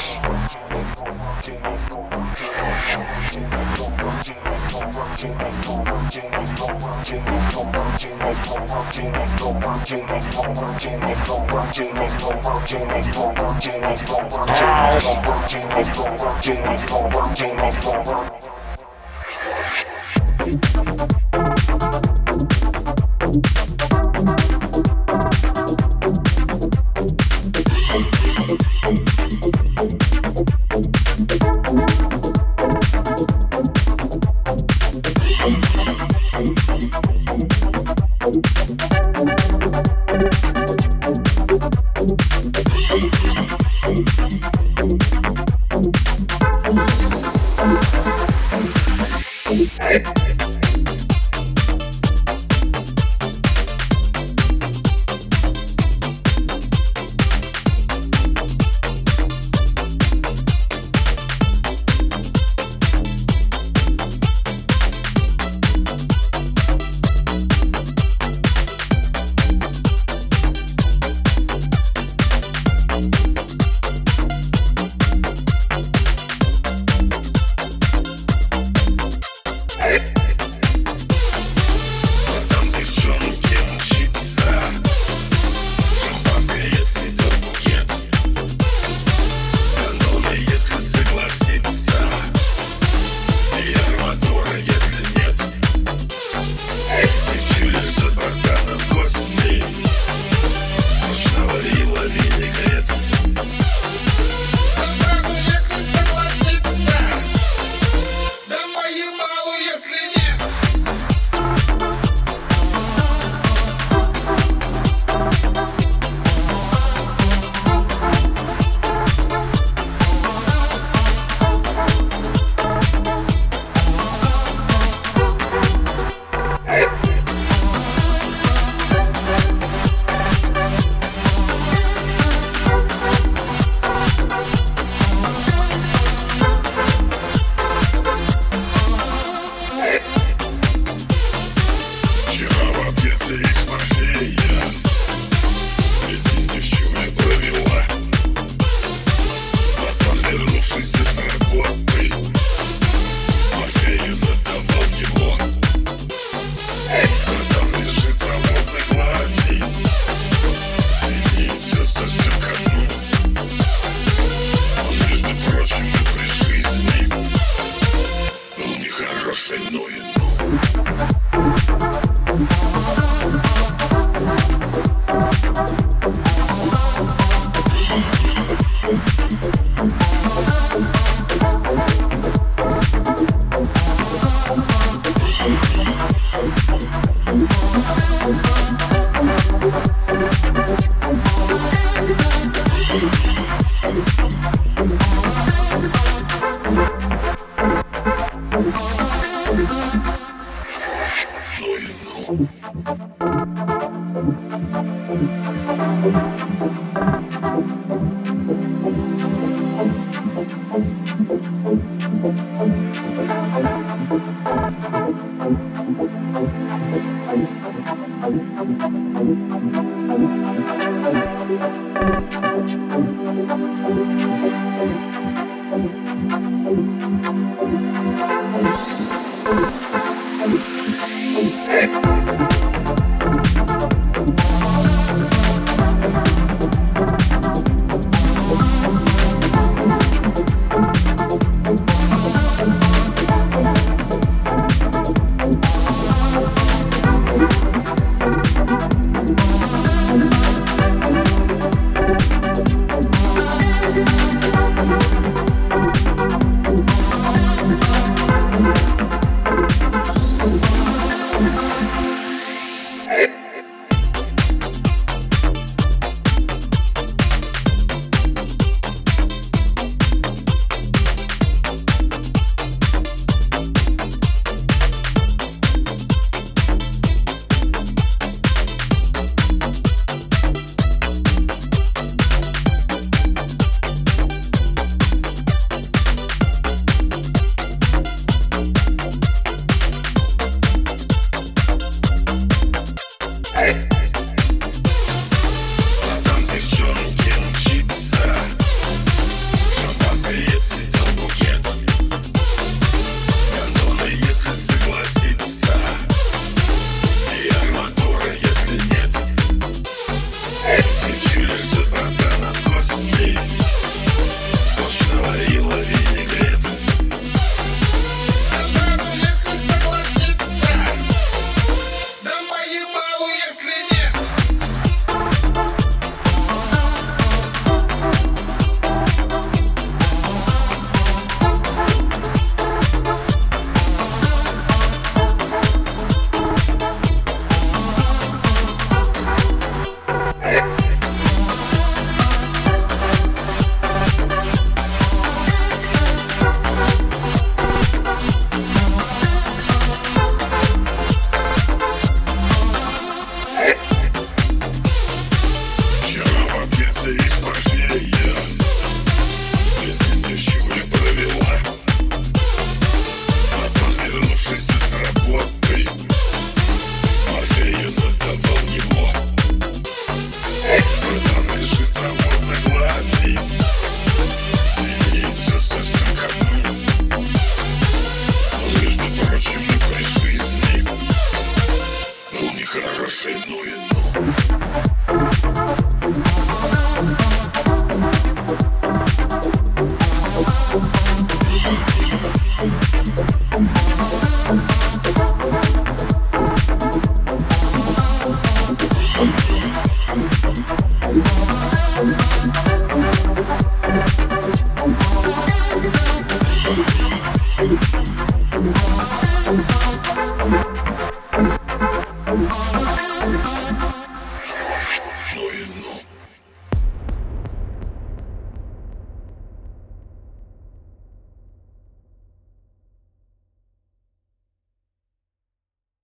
House. Suzuka. Hey. Music Música